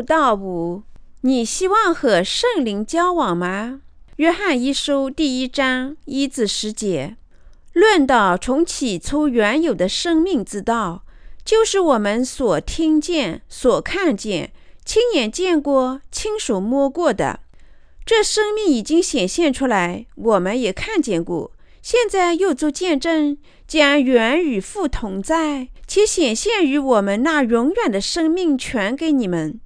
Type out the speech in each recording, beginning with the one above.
六到五，你希望和圣灵交往吗？约翰一书第一章一至十节，论到从起初原有的生命之道，就是我们所听见、所看见、亲眼见过、亲手摸过的。这生命已经显现出来，我们也看见过。现在又做见证，将原与父同在，且显现于我们那永远的生命传给你们。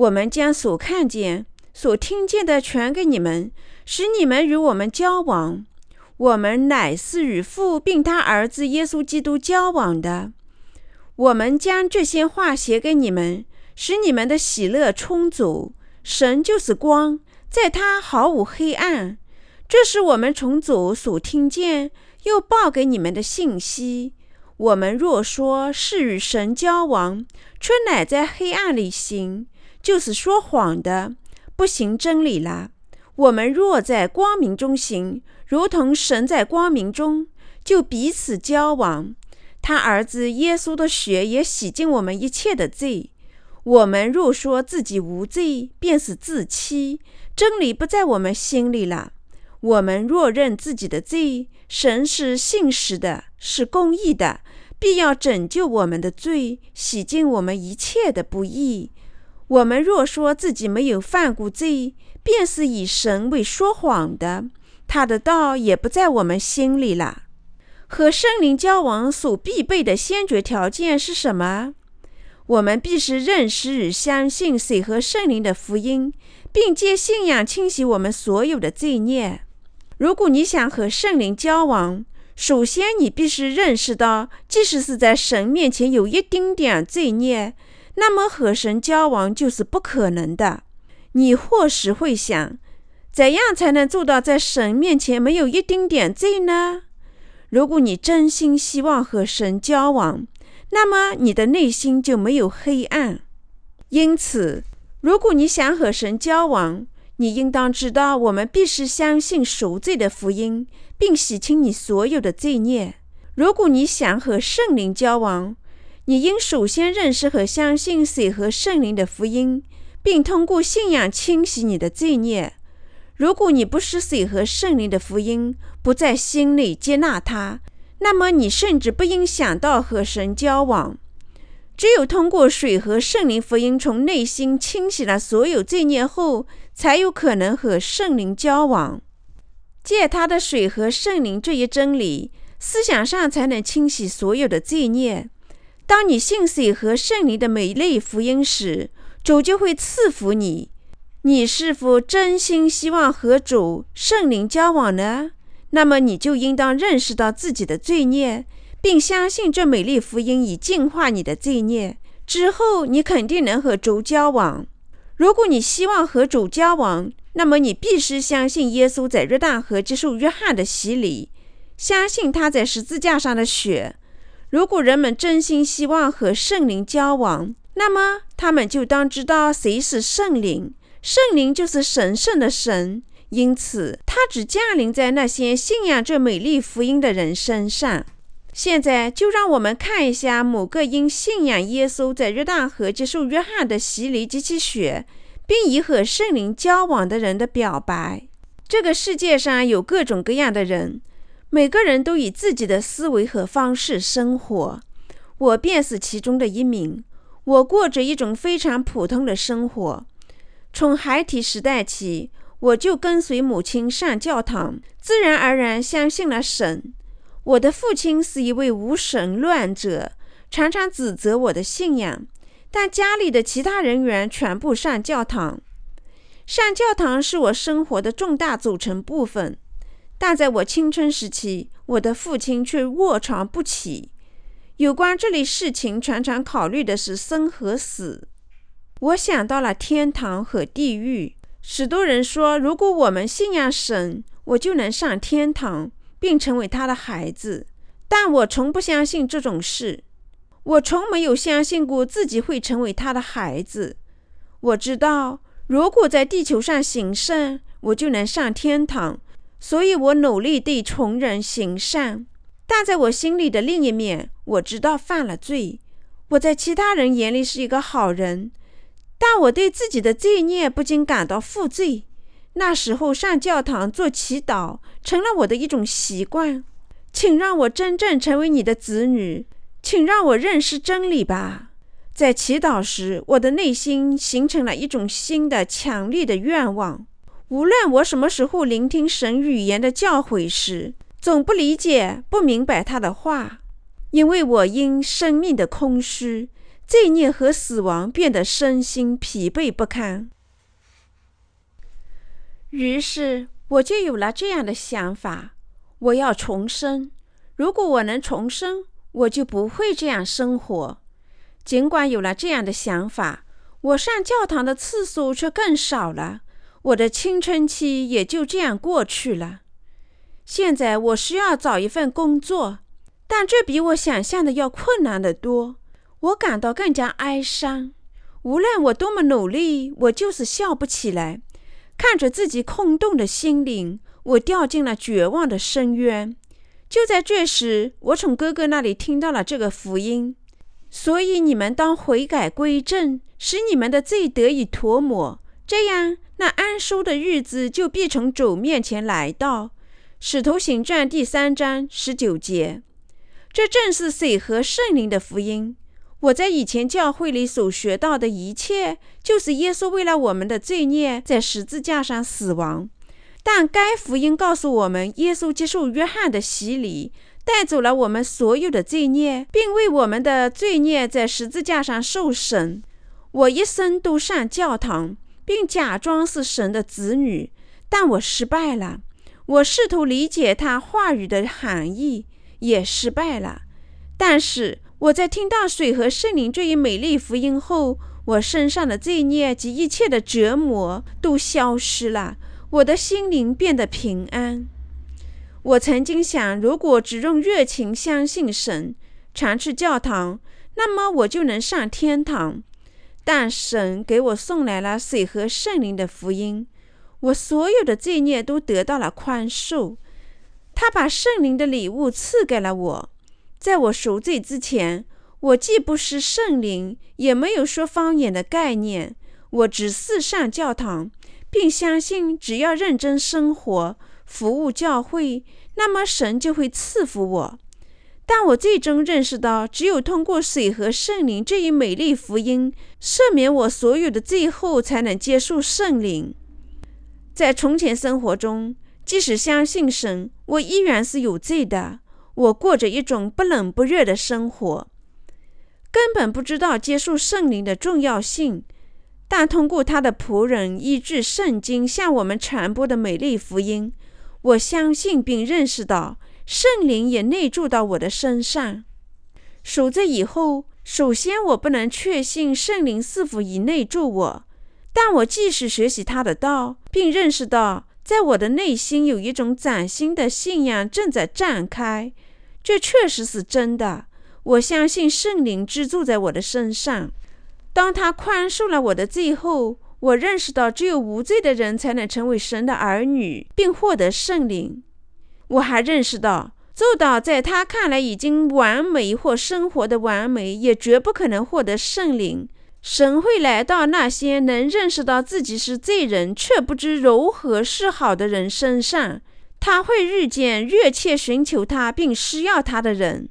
我们将所看见、所听见的传给你们，使你们与我们交往。我们乃是与父并他儿子耶稣基督交往的。我们将这些话写给你们，使你们的喜乐充足。神就是光。在他毫无黑暗，这是我们从主所听见又报给你们的信息。我们若说是与神交往，却乃在黑暗里行，就是说谎的，不行真理了。我们若在光明中行，如同神在光明中，就彼此交往。他儿子耶稣的血也洗净我们一切的罪。我们若说自己无罪，便是自欺。真理不在我们心里了。我们若认自己的罪，神是信实的，是公义的，必要拯救我们的罪，洗净我们一切的不义。我们若说自己没有犯过罪，便是以神为说谎的，他的道也不在我们心里了。和圣灵交往所必备的先决条件是什么？我们必须认识与相信水和圣灵的福音。并借信仰清洗我们所有的罪孽。如果你想和圣灵交往，首先你必须认识到，即使是在神面前有一丁点罪孽，那么和神交往就是不可能的。你或许会想，怎样才能做到在神面前没有一丁点罪呢？如果你真心希望和神交往，那么你的内心就没有黑暗。因此。如果你想和神交往，你应当知道，我们必须相信赎罪的福音，并洗清你所有的罪孽。如果你想和圣灵交往，你应首先认识和相信水和圣灵的福音，并通过信仰清洗你的罪孽。如果你不是水和圣灵的福音，不在心里接纳它，那么你甚至不应想到和神交往。只有通过水和圣灵福音从内心清洗了所有罪孽后，才有可能和圣灵交往。借他的水和圣灵这一真理，思想上才能清洗所有的罪孽。当你信水和圣灵的美丽福音时，主就会赐福你。你是否真心希望和主圣灵交往呢？那么你就应当认识到自己的罪孽。并相信这美丽福音已净化你的罪孽之后，你肯定能和主交往。如果你希望和主交往，那么你必须相信耶稣在约旦河接受约翰的洗礼，相信他在十字架上的血。如果人们真心希望和圣灵交往，那么他们就当知道谁是圣灵。圣灵就是神圣的神，因此他只降临在那些信仰这美丽福音的人身上。现在就让我们看一下某个因信仰耶稣在约旦河接受约翰的洗礼及其血，并以和圣灵交往的人的表白。这个世界上有各种各样的人，每个人都以自己的思维和方式生活。我便是其中的一名。我过着一种非常普通的生活。从孩提时代起，我就跟随母亲上教堂，自然而然相信了神。我的父亲是一位无神论者，常常指责我的信仰。但家里的其他人员全部上教堂。上教堂是我生活的重大组成部分。但在我青春时期，我的父亲却卧床不起。有关这类事情，常常考虑的是生和死。我想到了天堂和地狱。许多人说，如果我们信仰神，我就能上天堂。并成为他的孩子，但我从不相信这种事。我从没有相信过自己会成为他的孩子。我知道，如果在地球上行善，我就能上天堂，所以我努力地从人行善。但在我心里的另一面，我知道犯了罪。我在其他人眼里是一个好人，但我对自己的罪孽不禁感到负罪。那时候上教堂做祈祷成了我的一种习惯。请让我真正成为你的子女，请让我认识真理吧。在祈祷时，我的内心形成了一种新的、强烈的愿望。无论我什么时候聆听神语言的教诲时，总不理解、不明白他的话，因为我因生命的空虚、罪孽和死亡变得身心疲惫不堪。于是，我就有了这样的想法。我要重生。如果我能重生，我就不会这样生活。尽管有了这样的想法，我上教堂的次数却更少了。我的青春期也就这样过去了。现在我需要找一份工作，但这比我想象的要困难得多。我感到更加哀伤。无论我多么努力，我就是笑不起来。看着自己空洞的心灵。我掉进了绝望的深渊。就在这时，我从哥哥那里听到了这个福音。所以你们当悔改归正，使你们的罪得以涂抹，这样那安舒的日子就必从主面前来到。使徒行传第三章十九节，这正是水和圣灵的福音。我在以前教会里所学到的一切，就是耶稣为了我们的罪孽在十字架上死亡。但该福音告诉我们，耶稣接受约翰的洗礼，带走了我们所有的罪孽，并为我们的罪孽在十字架上受审。我一生都上教堂，并假装是神的子女，但我失败了。我试图理解他话语的含义，也失败了。但是我在听到水和圣灵这一美丽福音后，我身上的罪孽及一切的折磨都消失了。我的心灵变得平安。我曾经想，如果只用热情相信神，常去教堂，那么我就能上天堂。但神给我送来了水和圣灵的福音，我所有的罪孽都得到了宽恕。他把圣灵的礼物赐给了我。在我赎罪之前，我既不是圣灵，也没有说方言的概念。我只是上教堂。并相信，只要认真生活、服务教会，那么神就会赐福我。但我最终认识到，只有通过水和圣灵这一美丽福音，赦免我所有的罪后，才能接受圣灵。在从前生活中，即使相信神，我依然是有罪的。我过着一种不冷不热的生活，根本不知道接受圣灵的重要性。但通过他的仆人依据圣经向我们传播的美丽福音，我相信并认识到圣灵也内住到我的身上。守着以后，首先我不能确信圣灵是否已内住我，但我继续学习他的道，并认识到在我的内心有一种崭新的信仰正在展开。这确实是真的。我相信圣灵居住在我的身上。当他宽恕了我的罪后，我认识到只有无罪的人才能成为神的儿女，并获得圣灵。我还认识到，做到在他看来已经完美或生活的完美，也绝不可能获得圣灵。神会来到那些能认识到自己是罪人却不知如何是好的人身上。他会遇见热切寻求他并需要他的人。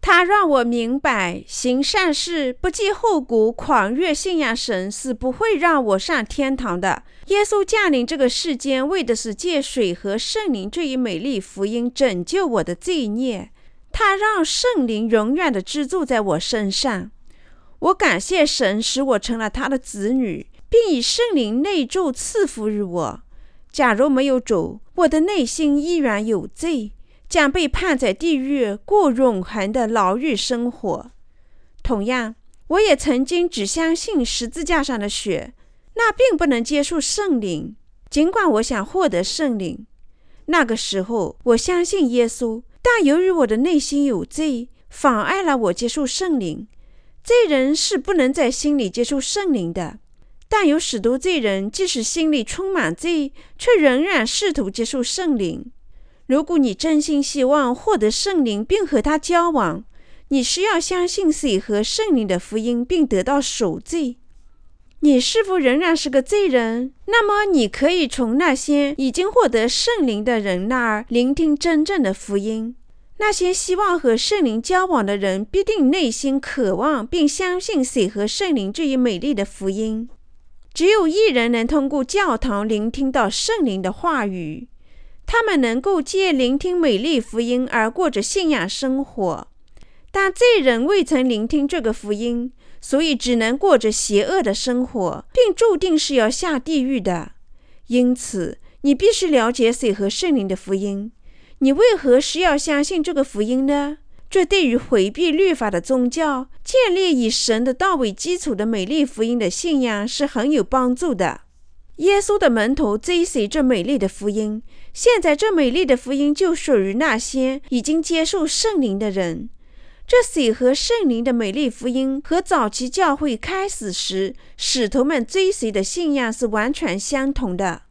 他让我明白，行善事不计后果、狂热信仰神是不会让我上天堂的。耶稣降临这个世间，为的是借水和圣灵这一美丽福音拯救我的罪孽。他让圣灵永远的居住在我身上。我感谢神，使我成了他的子女，并以圣灵内住赐福于我。假如没有主，我的内心依然有罪。将被判在地狱过永恒的牢狱生活。同样，我也曾经只相信十字架上的血，那并不能接受圣灵。尽管我想获得圣灵，那个时候我相信耶稣，但由于我的内心有罪，妨碍了我接受圣灵。罪人是不能在心里接受圣灵的，但有许多罪人即使心里充满罪，却仍然试图接受圣灵。如果你真心希望获得圣灵并和他交往，你需要相信水和圣灵的福音，并得到赎罪。你是否仍然是个罪人？那么，你可以从那些已经获得圣灵的人那儿聆听真正的福音。那些希望和圣灵交往的人，必定内心渴望并相信水和圣灵这一美丽的福音。只有一人能通过教堂聆听到圣灵的话语，他们能够借聆听美丽福音而过着信仰生活。但罪人未曾聆听这个福音。所以只能过着邪恶的生活，并注定是要下地狱的。因此，你必须了解水和圣灵的福音。你为何是要相信这个福音呢？这对于回避律法的宗教、建立以神的道为基础的美丽福音的信仰是很有帮助的。耶稣的门徒追随这美丽的福音，现在这美丽的福音就属于那些已经接受圣灵的人。这水和圣灵的美丽福音和早期教会开始时使徒们追随的信仰是完全相同的。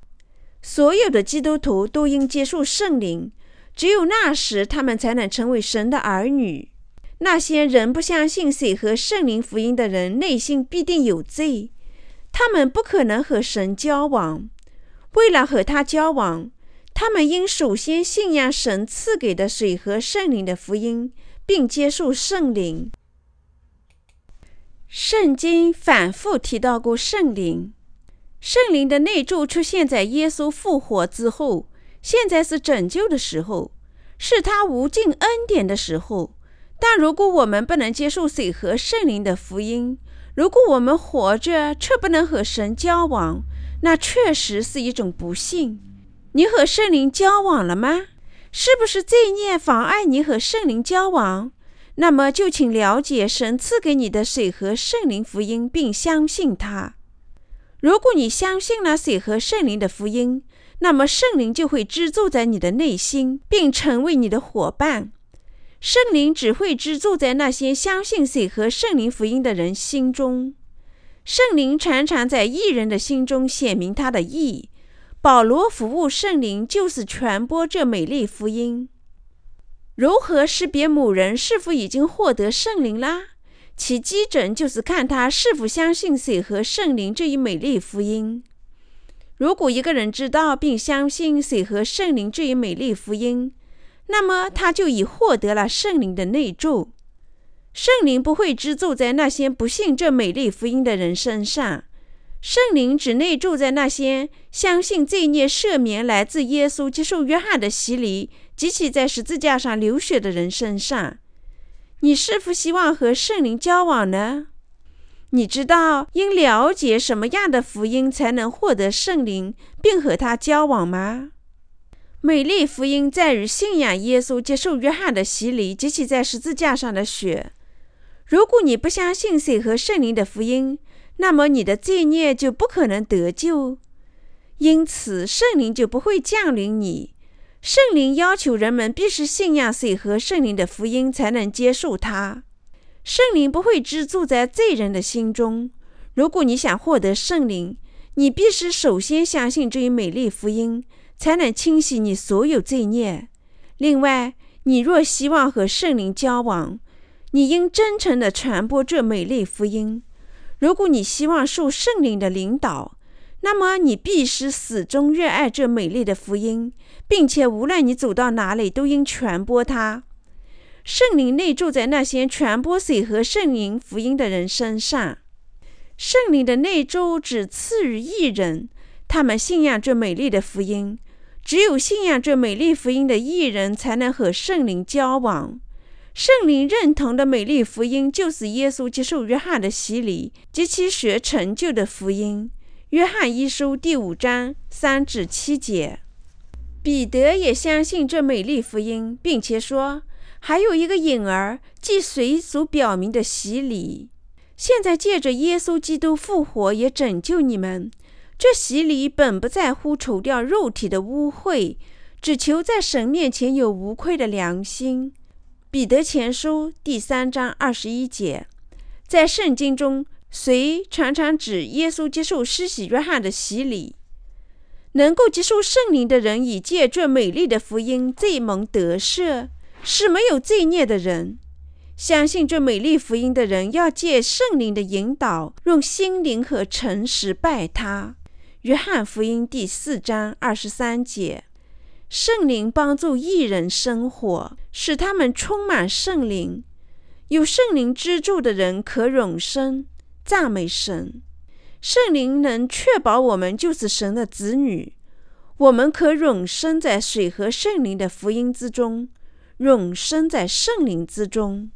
所有的基督徒都应接受圣灵，只有那时他们才能成为神的儿女。那些仍不相信水和圣灵福音的人，内心必定有罪，他们不可能和神交往。为了和他交往，他们应首先信仰神赐给的水和圣灵的福音。并接受圣灵。圣经反复提到过圣灵，圣灵的内住出现在耶稣复活之后。现在是拯救的时候，是他无尽恩典的时候。但如果我们不能接受水和圣灵的福音，如果我们活着却不能和神交往，那确实是一种不幸。你和圣灵交往了吗？是不是罪孽妨碍你和圣灵交往？那么就请了解神赐给你的水和圣灵福音，并相信它。如果你相信了水和圣灵的福音，那么圣灵就会居住在你的内心，并成为你的伙伴。圣灵只会居住在那些相信水和圣灵福音的人心中。圣灵常常在异人的心中显明他的意。保罗服务圣灵，就是传播这美丽福音。如何识别某人是否已经获得圣灵啦？其基准就是看他是否相信水和圣灵这一美丽福音。如果一个人知道并相信水和圣灵这一美丽福音，那么他就已获得了圣灵的内住。圣灵不会居住在那些不信这美丽福音的人身上。圣灵只内住在那些相信罪孽赦免来自耶稣、接受约翰的洗礼及其在十字架上流血的人身上。你是否希望和圣灵交往呢？你知道应了解什么样的福音才能获得圣灵，并和他交往吗？美丽福音在于信仰耶稣、接受约翰的洗礼及其在十字架上的血。如果你不相信水和圣灵的福音，那么你的罪孽就不可能得救，因此圣灵就不会降临你。圣灵要求人们必须信仰水和圣灵的福音，才能接受它。圣灵不会居住在罪人的心中。如果你想获得圣灵，你必须首先相信这一美丽福音，才能清洗你所有罪孽。另外，你若希望和圣灵交往，你应真诚地传播这美丽福音。如果你希望受圣灵的领导，那么你必须始终热爱这美丽的福音，并且无论你走到哪里，都应传播它。圣灵内住在那些传播水和圣灵福音的人身上。圣灵的内住只赐予一人，他们信仰这美丽的福音。只有信仰这美丽福音的艺人，才能和圣灵交往。圣灵认同的美丽福音，就是耶稣接受约翰的洗礼及其学成就的福音。约翰一书第五章三至七节。彼得也相信这美丽福音，并且说，还有一个影儿，即水所表明的洗礼。现在借着耶稣基督复活，也拯救你们。这洗礼本不在乎除掉肉体的污秽，只求在神面前有无愧的良心。彼得前书第三章二十一节，在圣经中，谁常常指耶稣接受施洗约翰的洗礼。能够接受圣灵的人，以借这美丽的福音，罪蒙得赦，是没有罪孽的人。相信这美丽福音的人要借圣灵的引导，用心灵和诚实拜他。约翰福音第四章二十三节。圣灵帮助艺人生活，使他们充满圣灵。有圣灵资助的人可永生。赞美神！圣灵能确保我们就是神的子女。我们可永生在水和圣灵的福音之中，永生在圣灵之中。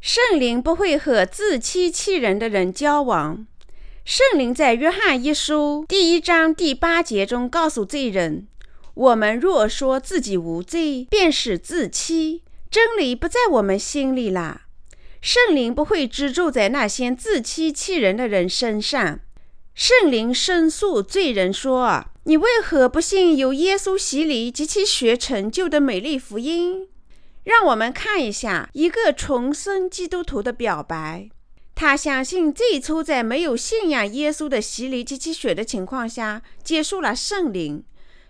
圣灵不会和自欺欺人的人交往。圣灵在约翰一书第一章第八节中告诉罪人。我们若说自己无罪，便是自欺，真理不在我们心里啦。圣灵不会居住在那些自欺欺人的人身上。圣灵申诉罪人说：“你为何不信由耶稣洗礼及其血成就的美丽福音？”让我们看一下一个重生基督徒的表白。他相信最初在没有信仰耶稣的洗礼及其血的情况下，接受了圣灵。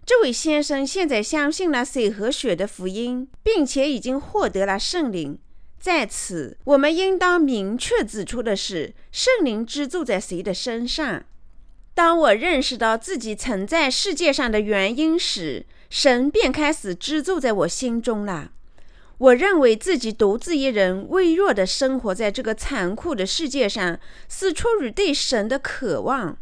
这位先生现在相信了水和血的福音，并且已经获得了圣灵。在此，我们应当明确指出的是，圣灵居住在谁的身上？当我认识到自己存在世界上的原因时，神便开始居住在我心中了。我认为自己独自一人、微弱的生活在这个残酷的世界上，是出于对神的渴望。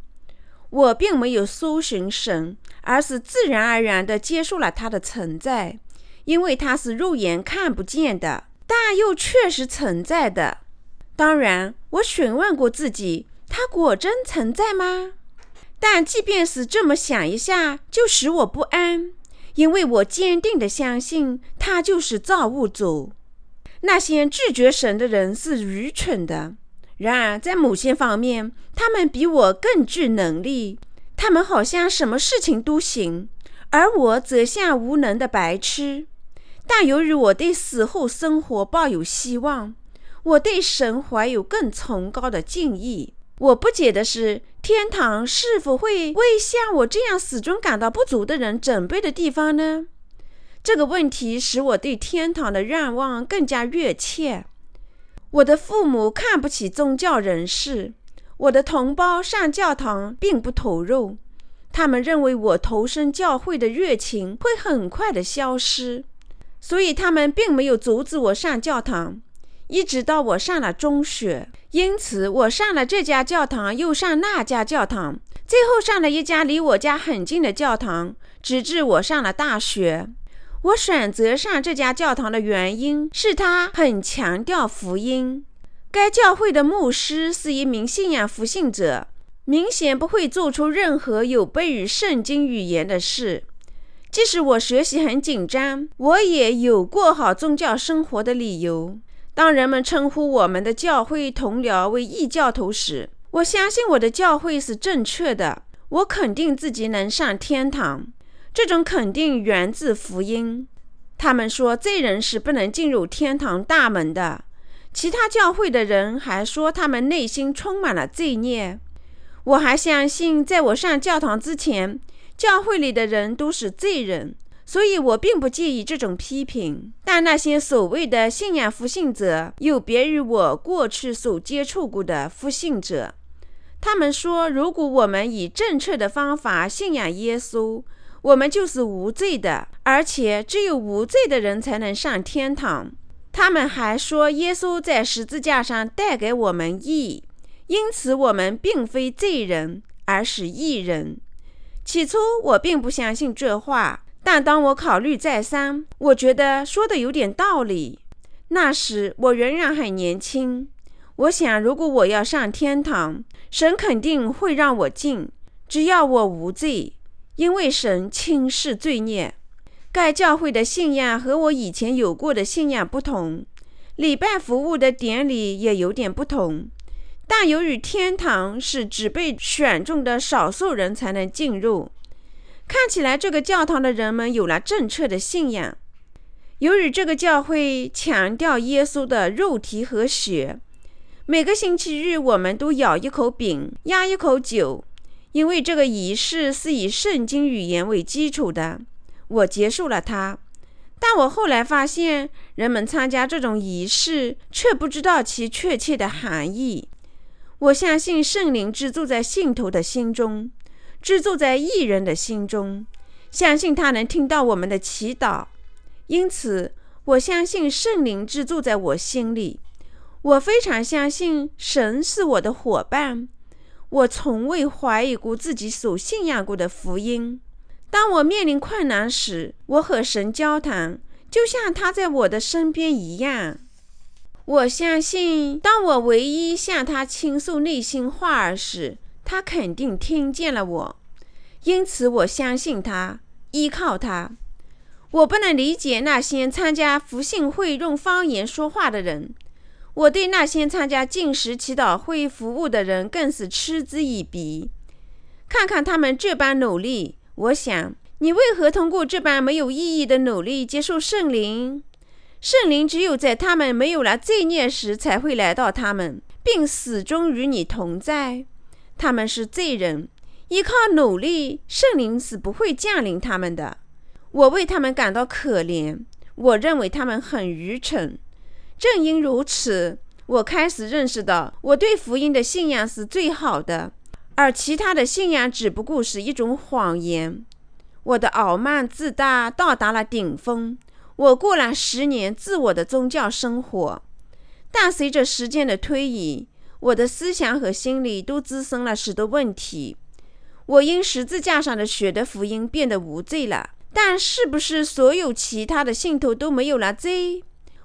我并没有搜寻神，而是自然而然地接受了他的存在，因为他是肉眼看不见的，但又确实存在的。当然，我询问过自己，他果真存在吗？但即便是这么想一下，就使我不安，因为我坚定地相信他就是造物主。那些拒绝神的人是愚蠢的。然而，在某些方面，他们比我更具能力。他们好像什么事情都行，而我则像无能的白痴。但由于我对死后生活抱有希望，我对神怀有更崇高的敬意。我不解的是，天堂是否会为像我这样始终感到不足的人准备的地方呢？这个问题使我对天堂的愿望更加热切。我的父母看不起宗教人士，我的同胞上教堂并不投入，他们认为我投身教会的热情会很快的消失，所以他们并没有阻止我上教堂，一直到我上了中学。因此，我上了这家教堂，又上那家教堂，最后上了一家离我家很近的教堂，直至我上了大学。我选择上这家教堂的原因是，他很强调福音。该教会的牧师是一名信仰福信者，明显不会做出任何有悖于圣经语言的事。即使我学习很紧张，我也有过好宗教生活的理由。当人们称呼我们的教会同僚为异教徒时，我相信我的教会是正确的。我肯定自己能上天堂。这种肯定源自福音。他们说罪人是不能进入天堂大门的。其他教会的人还说他们内心充满了罪孽。我还相信，在我上教堂之前，教会里的人都是罪人，所以我并不介意这种批评。但那些所谓的信仰复信者有别于我过去所接触过的复信者。他们说，如果我们以正确的方法信仰耶稣，我们就是无罪的，而且只有无罪的人才能上天堂。他们还说，耶稣在十字架上带给我们义，因此我们并非罪人，而是义人。起初我并不相信这话，但当我考虑再三，我觉得说的有点道理。那时我仍然很年轻，我想，如果我要上天堂，神肯定会让我进，只要我无罪。因为神轻视罪孽，该教会的信仰和我以前有过的信仰不同，礼拜服务的典礼也有点不同。但由于天堂是只被选中的少数人才能进入，看起来这个教堂的人们有了正确的信仰。由于这个教会强调耶稣的肉体和血，每个星期日我们都咬一口饼，压一口酒。因为这个仪式是以圣经语言为基础的，我结束了它。但我后来发现，人们参加这种仪式，却不知道其确切的含义。我相信圣灵居住在信徒的心中，居住在艺人的心中，相信他能听到我们的祈祷。因此，我相信圣灵居住在我心里。我非常相信神是我的伙伴。我从未怀疑过自己所信仰过的福音。当我面临困难时，我和神交谈，就像他在我的身边一样。我相信，当我唯一向他倾诉内心话儿时，他肯定听见了我。因此，我相信他，依靠他。我不能理解那些参加福信会用方言说话的人。我对那些参加进食祈祷会服务的人更是嗤之以鼻。看看他们这般努力。我想，你为何通过这般没有意义的努力接受圣灵？圣灵只有在他们没有了罪孽时才会来到他们，并始终与你同在。他们是罪人，依靠努力，圣灵是不会降临他们的。我为他们感到可怜，我认为他们很愚蠢。正因如此，我开始认识到，我对福音的信仰是最好的。而其他的信仰只不过是一种谎言。我的傲慢自大到达了顶峰。我过了十年自我的宗教生活，但随着时间的推移，我的思想和心理都滋生了许多问题。我因十字架上的血的福音变得无罪了，但是不是所有其他的信徒都没有了罪？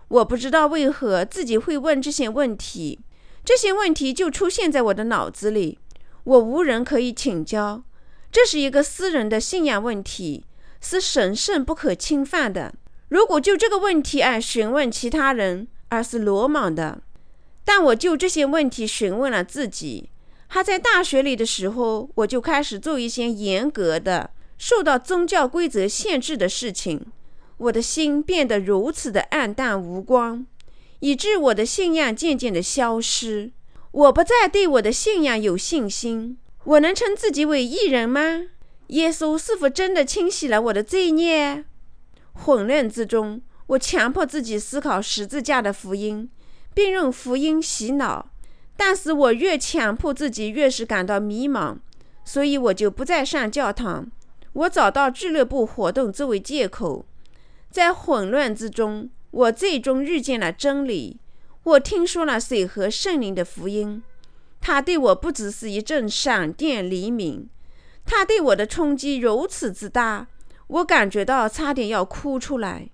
我不知道为何自己会问这些问题。这些问题就出现在我的脑子里。我无人可以请教，这是一个私人的信仰问题，是神圣不可侵犯的。如果就这个问题而询问其他人，而是鲁莽的。但我就这些问题询问了自己。还在大学里的时候，我就开始做一些严格的、受到宗教规则限制的事情。我的心变得如此的暗淡无光，以致我的信仰渐渐的消失。我不再对我的信仰有信心。我能称自己为艺人吗？耶稣是否真的清洗了我的罪孽？混乱之中，我强迫自己思考十字架的福音，并用福音洗脑。但是我越强迫自己，越是感到迷茫，所以我就不再上教堂。我找到俱乐部活动作为借口。在混乱之中，我最终遇见了真理。我听说了水和圣灵的福音，他对我不只是一阵闪电黎明，他对我的冲击如此之大，我感觉到差点要哭出来。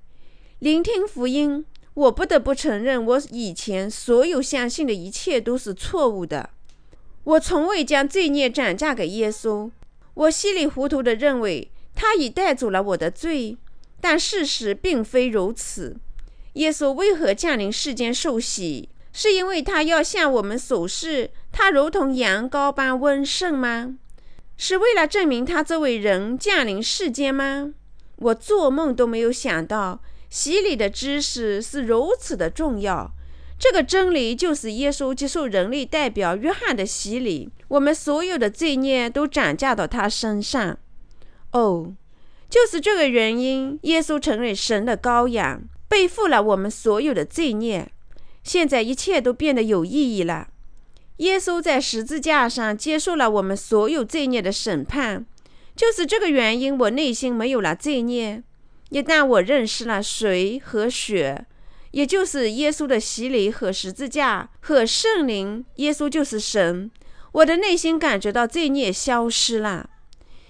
聆听福音，我不得不承认，我以前所有相信的一切都是错误的。我从未将罪孽转嫁给耶稣，我稀里糊涂地认为他已带走了我的罪，但事实并非如此。耶稣为何降临世间受洗？是因为他要向我们所示，他如同羊羔般温顺吗？是为了证明他作为人降临世间吗？我做梦都没有想到，洗礼的知识是如此的重要。这个真理就是耶稣接受人类代表约翰的洗礼，我们所有的罪孽都转嫁到他身上。哦，就是这个原因，耶稣成为神的羔羊。背负了我们所有的罪孽，现在一切都变得有意义了。耶稣在十字架上接受了我们所有罪孽的审判，就是这个原因，我内心没有了罪孽。一旦我认识了水和血，也就是耶稣的洗礼和十字架和圣灵，耶稣就是神，我的内心感觉到罪孽消失了。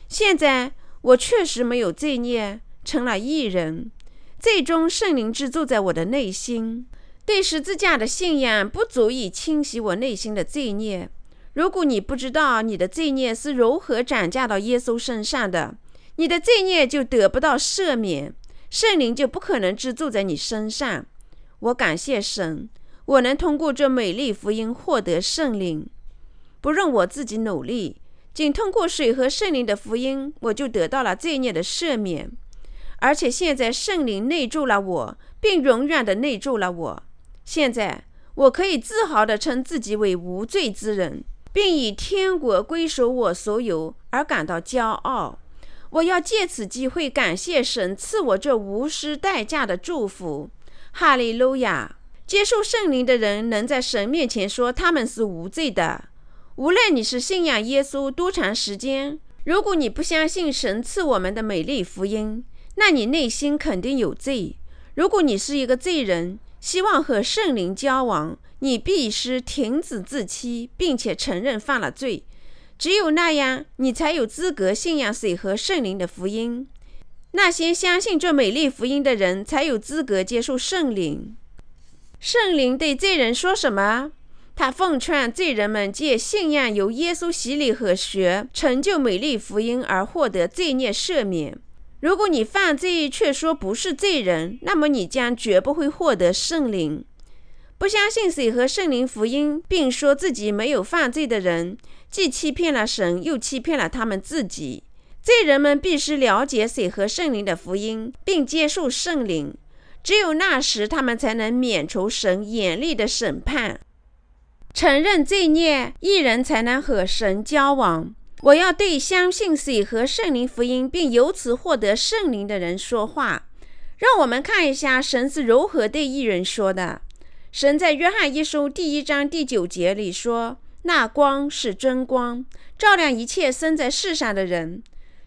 现在我确实没有罪孽，成了义人。最终，圣灵之住在我的内心。对十字架的信仰不足以清洗我内心的罪孽。如果你不知道你的罪孽是如何转嫁到耶稣身上的，你的罪孽就得不到赦免，圣灵就不可能居住在你身上。我感谢神，我能通过这美丽福音获得圣灵，不用我自己努力，仅通过水和圣灵的福音，我就得到了罪孽的赦免。而且现在圣灵内住了我，并永远的内住了我。现在我可以自豪地称自己为无罪之人，并以天国归属我所有而感到骄傲。我要借此机会感谢神赐我这无私代价的祝福。哈利路亚！接受圣灵的人能在神面前说他们是无罪的。无论你是信仰耶稣多长时间，如果你不相信神赐我们的美丽福音，那你内心肯定有罪。如果你是一个罪人，希望和圣灵交往，你必须停止自欺，并且承认犯了罪。只有那样，你才有资格信仰水和圣灵的福音。那些相信这美丽福音的人，才有资格接受圣灵。圣灵对罪人说什么？他奉劝罪人们借信仰由耶稣洗礼和学成就美丽福音而获得罪孽赦免。如果你犯罪却说不是罪人，那么你将绝不会获得圣灵。不相信水和圣灵福音，并说自己没有犯罪的人，既欺骗了神，又欺骗了他们自己。罪人们必须了解水和圣灵的福音，并接受圣灵。只有那时，他们才能免除神严厉的审判。承认罪孽，一人才能和神交往。我要对相信水和圣灵福音，并由此获得圣灵的人说话。让我们看一下神是如何对一人说的。神在约翰一书第一章第九节里说：“那光是真光，照亮一切生在世上的人。”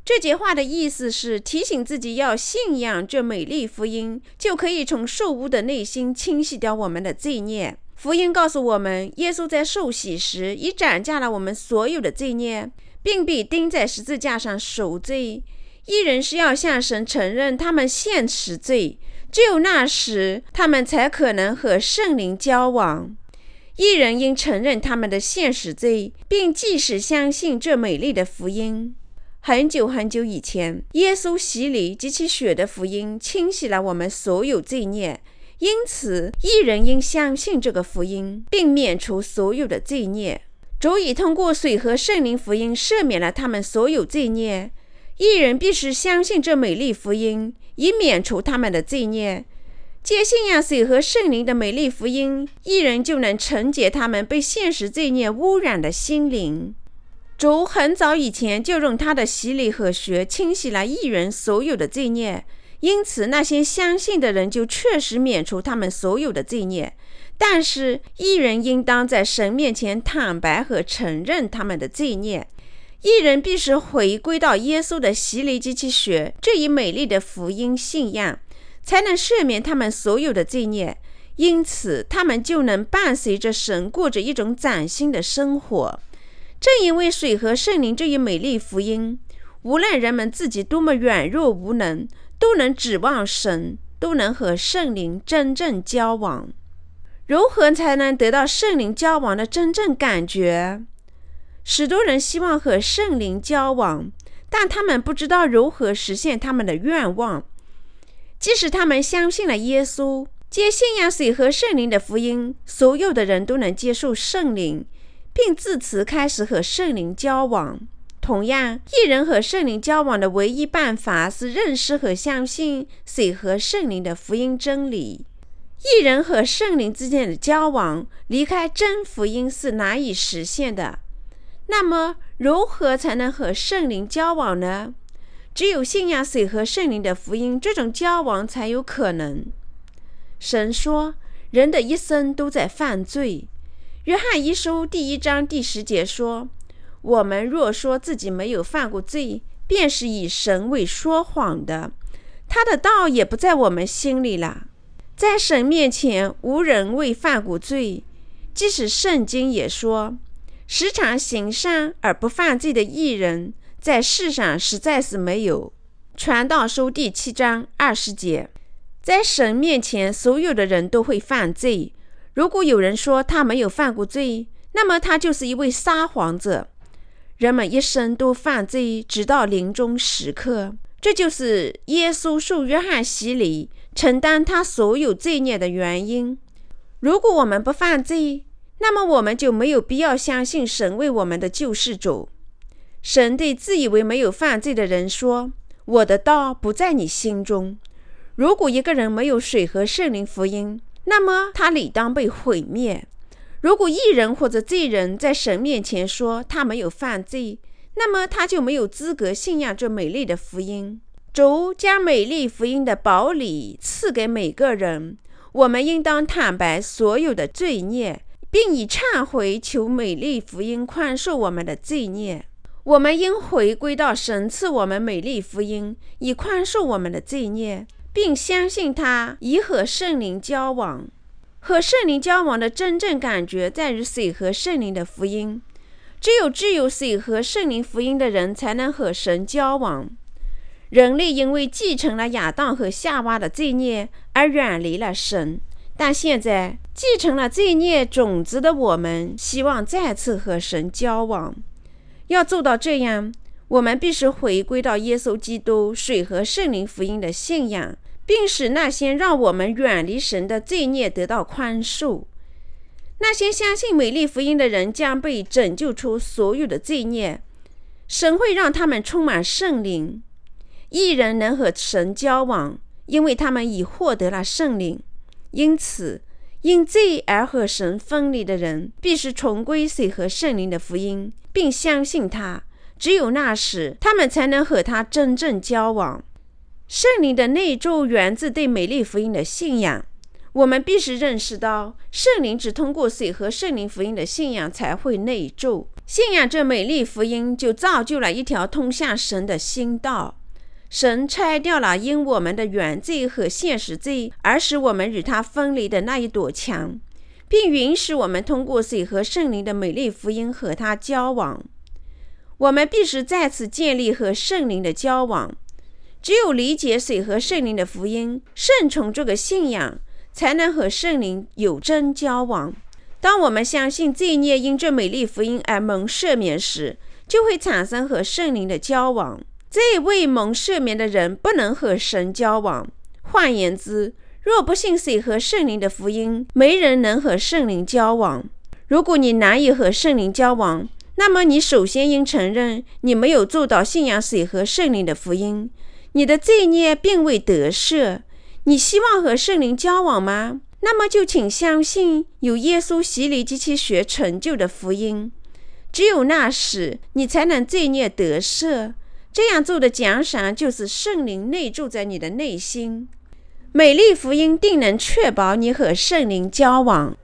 这节话的意思是提醒自己要信仰这美丽福音，就可以从受污的内心清洗掉我们的罪孽。福音告诉我们，耶稣在受洗时已斩价了我们所有的罪孽，并被钉在十字架上赎罪。一人是要向神承认他们现实罪，只有那时他们才可能和圣灵交往。一人应承认他们的现实罪，并即使相信这美丽的福音。很久很久以前，耶稣洗礼及其血的福音清洗了我们所有罪孽，因此一人应相信这个福音，并免除所有的罪孽。主已通过水和圣灵福音赦免了他们所有罪孽。一人必须相信这美丽福音，以免除他们的罪孽。借信仰水和圣灵的美丽福音，一人就能惩戒他们被现实罪孽污染的心灵。主很早以前就用他的洗礼和血清洗了一人所有的罪孽，因此那些相信的人就确实免除他们所有的罪孽。但是一人应当在神面前坦白和承认他们的罪孽。一人必须回归到耶稣的洗礼及其血这一美丽的福音信仰，才能赦免他们所有的罪孽。因此，他们就能伴随着神过着一种崭新的生活。正因为水和圣灵这一美丽福音，无论人们自己多么软弱无能，都能指望神，都能和圣灵真正交往。如何才能得到圣灵交往的真正感觉？许多人希望和圣灵交往，但他们不知道如何实现他们的愿望。即使他们相信了耶稣，接信仰水和圣灵的福音，所有的人都能接受圣灵。并自此开始和圣灵交往。同样，一人和圣灵交往的唯一办法是认识和相信水和圣灵的福音真理。一人和圣灵之间的交往，离开真福音是难以实现的。那么，如何才能和圣灵交往呢？只有信仰水和圣灵的福音，这种交往才有可能。神说，人的一生都在犯罪。约翰一书第一章第十节说：“我们若说自己没有犯过罪，便是以神为说谎的，他的道也不在我们心里了。在神面前，无人未犯过罪。即使圣经也说，时常行善而不犯罪的艺人，在世上实在是没有。”传道书第七章二十节，在神面前，所有的人都会犯罪。如果有人说他没有犯过罪，那么他就是一位撒谎者。人们一生都犯罪，直到临终时刻。这就是耶稣受约翰洗礼、承担他所有罪孽的原因。如果我们不犯罪，那么我们就没有必要相信神为我们的救世主。神对自以为没有犯罪的人说：“我的道不在你心中。”如果一个人没有水和圣灵福音，那么他理当被毁灭。如果一人或者罪人在神面前说他没有犯罪，那么他就没有资格信仰这美丽的福音。主将美丽福音的宝礼赐给每个人，我们应当坦白所有的罪孽，并以忏悔求美丽福音宽恕我们的罪孽。我们应回归到神赐我们美丽福音，以宽恕我们的罪孽，并相信他已和圣灵交往。和圣灵交往的真正感觉在于水和圣灵的福音。只有具有水和圣灵福音的人，才能和神交往。人类因为继承了亚当和夏娃的罪孽而远离了神，但现在继承了罪孽种子的我们，希望再次和神交往。要做到这样，我们必须回归到耶稣基督水和圣灵福音的信仰，并使那些让我们远离神的罪孽得到宽恕。那些相信美丽福音的人将被拯救出所有的罪孽，神会让他们充满圣灵。一人能和神交往，因为他们已获得了圣灵。因此，因罪而和神分离的人，必须重归水和圣灵的福音。并相信他，只有那时，他们才能和他真正交往。圣灵的内住源自对美丽福音的信仰。我们必须认识到，圣灵只通过水和圣灵福音的信仰才会内住。信仰这美丽福音，就造就了一条通向神的新道。神拆掉了因我们的原罪和现实罪而使我们与他分离的那一堵墙。并允许我们通过水和圣灵的美丽福音和他交往。我们必须再次建立和圣灵的交往。只有理解水和圣灵的福音，顺从这个信仰，才能和圣灵有真交往。当我们相信罪孽因这美丽福音而蒙赦免时，就会产生和圣灵的交往。这位蒙赦免的人不能和神交往。换言之，若不信水和圣灵的福音，没人能和圣灵交往。如果你难以和圣灵交往，那么你首先应承认你没有做到信仰水和圣灵的福音，你的罪孽并未得赦。你希望和圣灵交往吗？那么就请相信有耶稣洗礼及其血成就的福音。只有那时，你才能罪孽得赦。这样做的奖赏就是圣灵内住在你的内心。美丽福音定能确保你和圣灵交往。